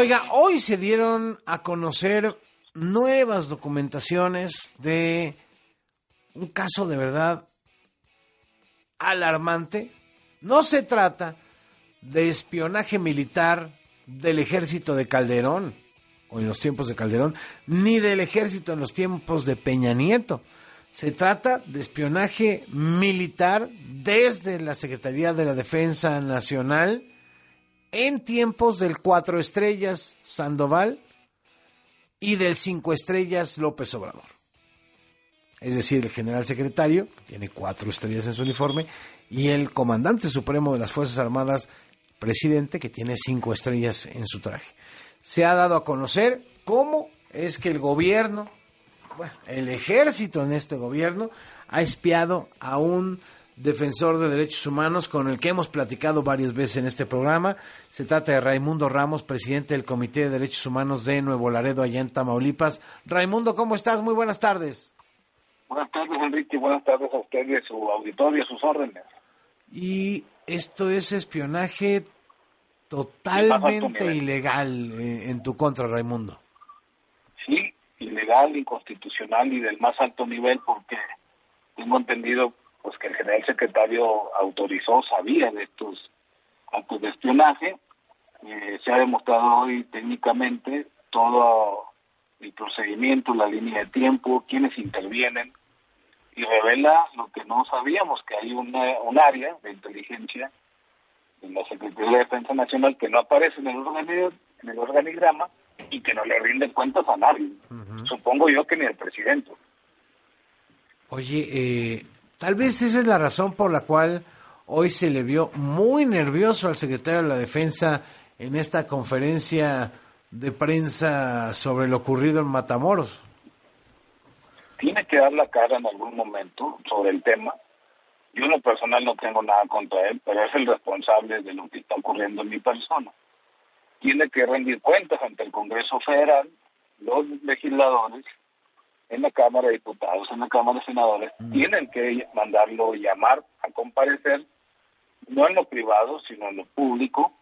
Oiga, hoy se dieron a conocer nuevas documentaciones de un caso de verdad alarmante. No se trata de espionaje militar del ejército de Calderón, o en los tiempos de Calderón, ni del ejército en los tiempos de Peña Nieto. Se trata de espionaje militar desde la Secretaría de la Defensa Nacional en tiempos del cuatro estrellas Sandoval y del cinco estrellas López Obrador. Es decir, el general secretario, tiene cuatro estrellas en su uniforme, y el comandante supremo de las Fuerzas Armadas, presidente, que tiene cinco estrellas en su traje. Se ha dado a conocer cómo es que el gobierno, bueno, el ejército en este gobierno, ha espiado a un defensor de derechos humanos con el que hemos platicado varias veces en este programa. Se trata de Raimundo Ramos, presidente del Comité de Derechos Humanos de Nuevo Laredo, allá en Tamaulipas. Raimundo, ¿cómo estás? Muy buenas tardes. Buenas tardes, Enrique. Buenas tardes a usted y a su auditorio, a sus órdenes. Y esto es espionaje totalmente ilegal eh, en tu contra, Raimundo. Sí, ilegal, inconstitucional y del más alto nivel porque tengo entendido pues que el general secretario autorizó, sabía de estos actos de espionaje. Eh, se ha demostrado hoy técnicamente todo el procedimiento, la línea de tiempo, quienes intervienen, y revela lo que no sabíamos, que hay una, un área de inteligencia en la Secretaría de Defensa Nacional que no aparece en el, en el organigrama y que no le rinde cuentas a nadie. Supongo yo que ni al presidente. Oye, eh, tal vez esa es la razón por la cual hoy se le vio muy nervioso al secretario de la Defensa en esta conferencia de prensa sobre lo ocurrido en Matamoros tiene que dar la cara en algún momento sobre el tema. Yo en lo personal no tengo nada contra él, pero es el responsable de lo que está ocurriendo en mi persona. Tiene que rendir cuentas ante el Congreso Federal, los legisladores, en la Cámara de Diputados, en la Cámara de Senadores, mm. tienen que mandarlo llamar a comparecer, no en lo privado, sino en lo público,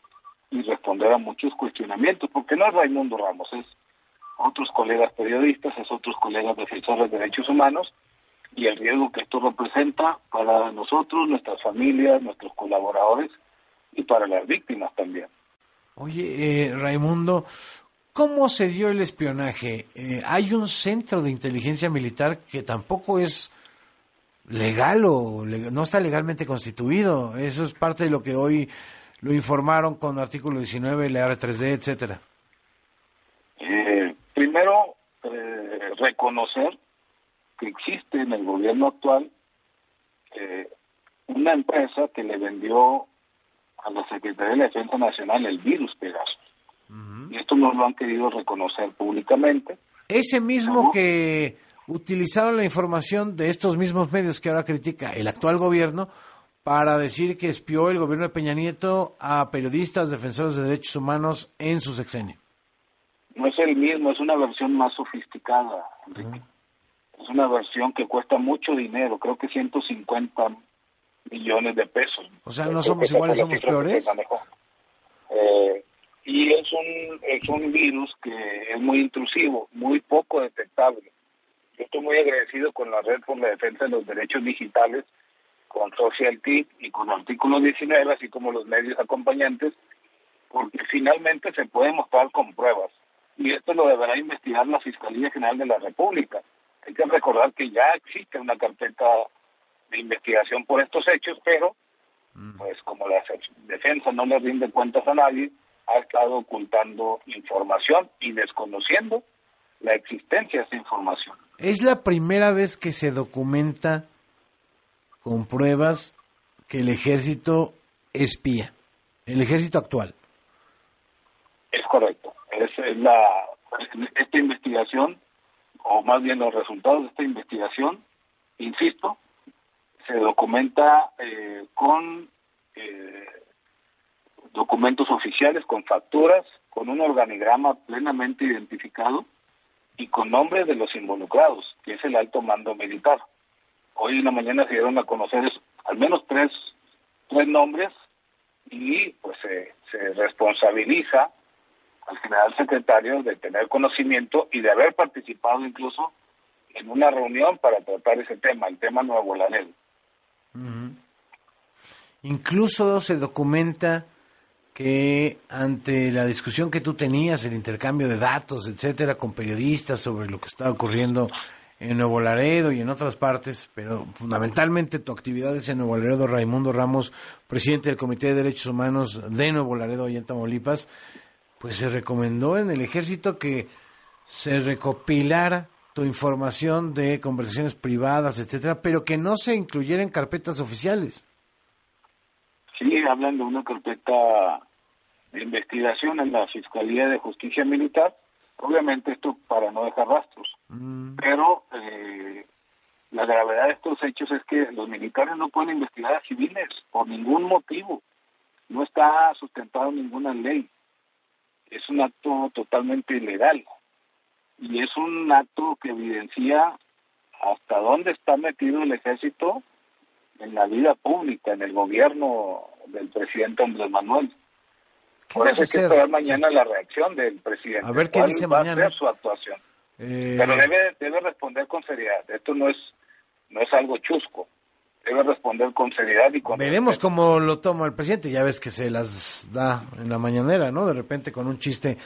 y responder a muchos cuestionamientos, porque no es Raimundo Ramos, es otros colegas periodistas, es otros colegas defensores de derechos humanos y el riesgo que esto representa para nosotros, nuestras familias, nuestros colaboradores y para las víctimas también. Oye, eh, Raimundo, ¿cómo se dio el espionaje? Eh, hay un centro de inteligencia militar que tampoco es legal o no está legalmente constituido. Eso es parte de lo que hoy lo informaron con artículo 19, la R3D, etcétera primero eh, reconocer que existe en el gobierno actual eh, una empresa que le vendió a la Secretaría de Defensa Nacional el virus Pegasus. Y esto no lo han querido reconocer públicamente. Ese mismo que utilizaron la información de estos mismos medios que ahora critica el actual gobierno para decir que espió el gobierno de Peña Nieto a periodistas defensores de derechos humanos en su sexenio no es el mismo, es una versión más sofisticada, Es una versión que cuesta mucho dinero, creo que 150 millones de pesos. O sea, no somos iguales, somos peores. Eh, y es un, es un virus que es muy intrusivo, muy poco detectable. Yo estoy muy agradecido con la Red por la Defensa de los Derechos Digitales, con Social Tip y con Artículo 19, así como los medios acompañantes, porque finalmente se puede mostrar con pruebas y esto lo deberá investigar la Fiscalía General de la República. Hay que recordar que ya existe una carpeta de investigación por estos hechos, pero mm. pues como la defensa no le rinde cuentas a nadie, ha estado ocultando información y desconociendo la existencia de esa información. Es la primera vez que se documenta con pruebas que el ejército espía, el ejército actual. Es correcto es, la esta investigación, o más bien los resultados de esta investigación, insisto, se documenta eh, con eh, documentos oficiales, con facturas, con un organigrama plenamente identificado y con nombres de los involucrados, que es el alto mando militar. Hoy en la mañana se dieron a conocer al menos tres, tres nombres y pues se responsabiliza al general secretario de tener conocimiento y de haber participado incluso en una reunión para tratar ese tema, el tema Nuevo Laredo. Incluso se documenta que ante la discusión que tú tenías, el intercambio de datos, etcétera, con periodistas sobre lo que estaba ocurriendo en Nuevo Laredo y en otras partes, pero fundamentalmente tu actividad es en Nuevo Laredo, Raimundo Ramos, presidente del Comité de Derechos Humanos de Nuevo Laredo y en Tamaulipas, pues se recomendó en el ejército que se recopilara tu información de conversaciones privadas, etcétera, pero que no se incluyera en carpetas oficiales. Sí, hablan de una carpeta de investigación en la Fiscalía de Justicia Militar, obviamente esto para no dejar rastros, mm. pero eh, la gravedad de estos hechos es que los militares no pueden investigar a civiles por ningún motivo, no está sustentado ninguna ley, es un acto totalmente ilegal. Y es un acto que evidencia hasta dónde está metido el ejército en la vida pública, en el gobierno del presidente Andrés Manuel. Por eso hay que esperar mañana la reacción del presidente. A ver qué dice mañana. su actuación. Eh, Pero debe, debe responder con seriedad. Esto no es, no es algo chusco. Debe responder con seriedad y con. Veremos cómo lo toma el presidente. Ya ves que se las da en la mañanera, ¿no? De repente con un chiste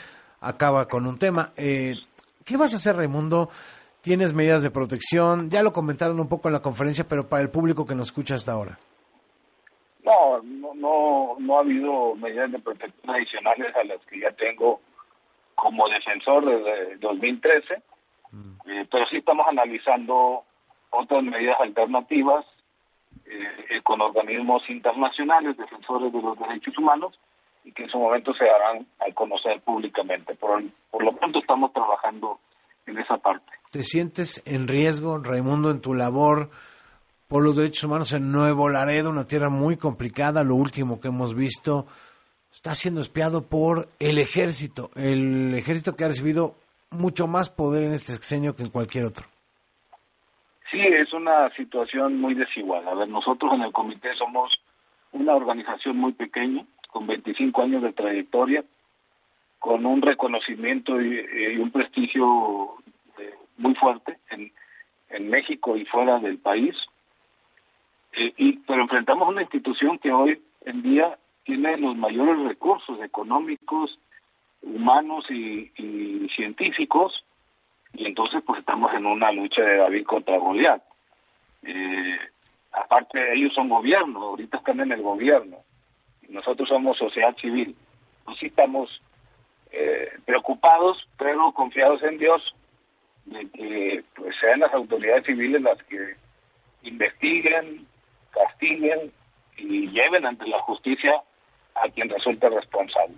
acaba con un tema. Eh, ¿Qué vas a hacer, Raimundo? ¿Tienes medidas de protección? Ya lo comentaron un poco en la conferencia, pero para el público que nos escucha hasta ahora. No, no, no, ha habido medidas de protección adicionales a las que ya tengo como defensor desde 2013, mm. eh, pero sí estamos analizando otras medidas alternativas eh, eh, con organismos internacionales, defensores de los derechos humanos, y que en su momento se darán a conocer públicamente. Por, por lo pronto estamos trabajando en esa parte. ¿Te sientes en riesgo, Raimundo, en tu labor por los derechos humanos en Nuevo Laredo, una tierra muy complicada? Lo último que hemos visto está siendo espiado por el ejército, el ejército que ha recibido mucho más poder en este sexenio que en cualquier otro. Sí, es una situación muy desigual. A ver, nosotros en el comité somos una organización muy pequeña, con 25 años de trayectoria, con un reconocimiento y, un prestigio eh, muy fuerte en, México y fuera del país. Eh, y, pero enfrentamos una institución que hoy en día tiene los mayores recursos económicos, humanos y, científicos, y entonces pues estamos en una lucha de David contra Goliat. Eh, aparte ellos son gobierno, ahorita están en el gobierno nosotros somos sociedad civil. Pues sí estamos eh, preocupados, pero confiados en Dios, de que pues, sean las autoridades civiles las que investiguen, castiguen y lleven ante la justicia a quien resulte responsable.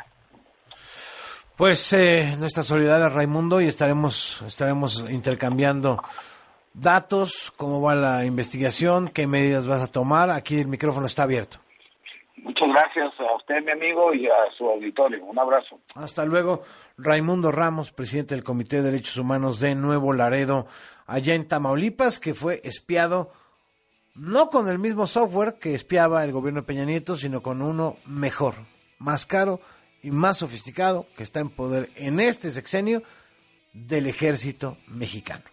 Pues eh, nuestra solidaridad, Raimundo, y estaremos, estaremos intercambiando datos, cómo va la investigación, qué medidas vas a tomar. Aquí el micrófono está abierto. Muchas gracias a usted, mi amigo, y a su auditorio. Un abrazo. Hasta luego. Raimundo Ramos, presidente del Comité de Derechos Humanos de Nuevo Laredo, allá en Tamaulipas, que fue espiado no con el mismo software que espiaba el gobierno de Peña Nieto, sino con uno mejor, más caro y más sofisticado, que está en poder en este sexenio del ejército mexicano.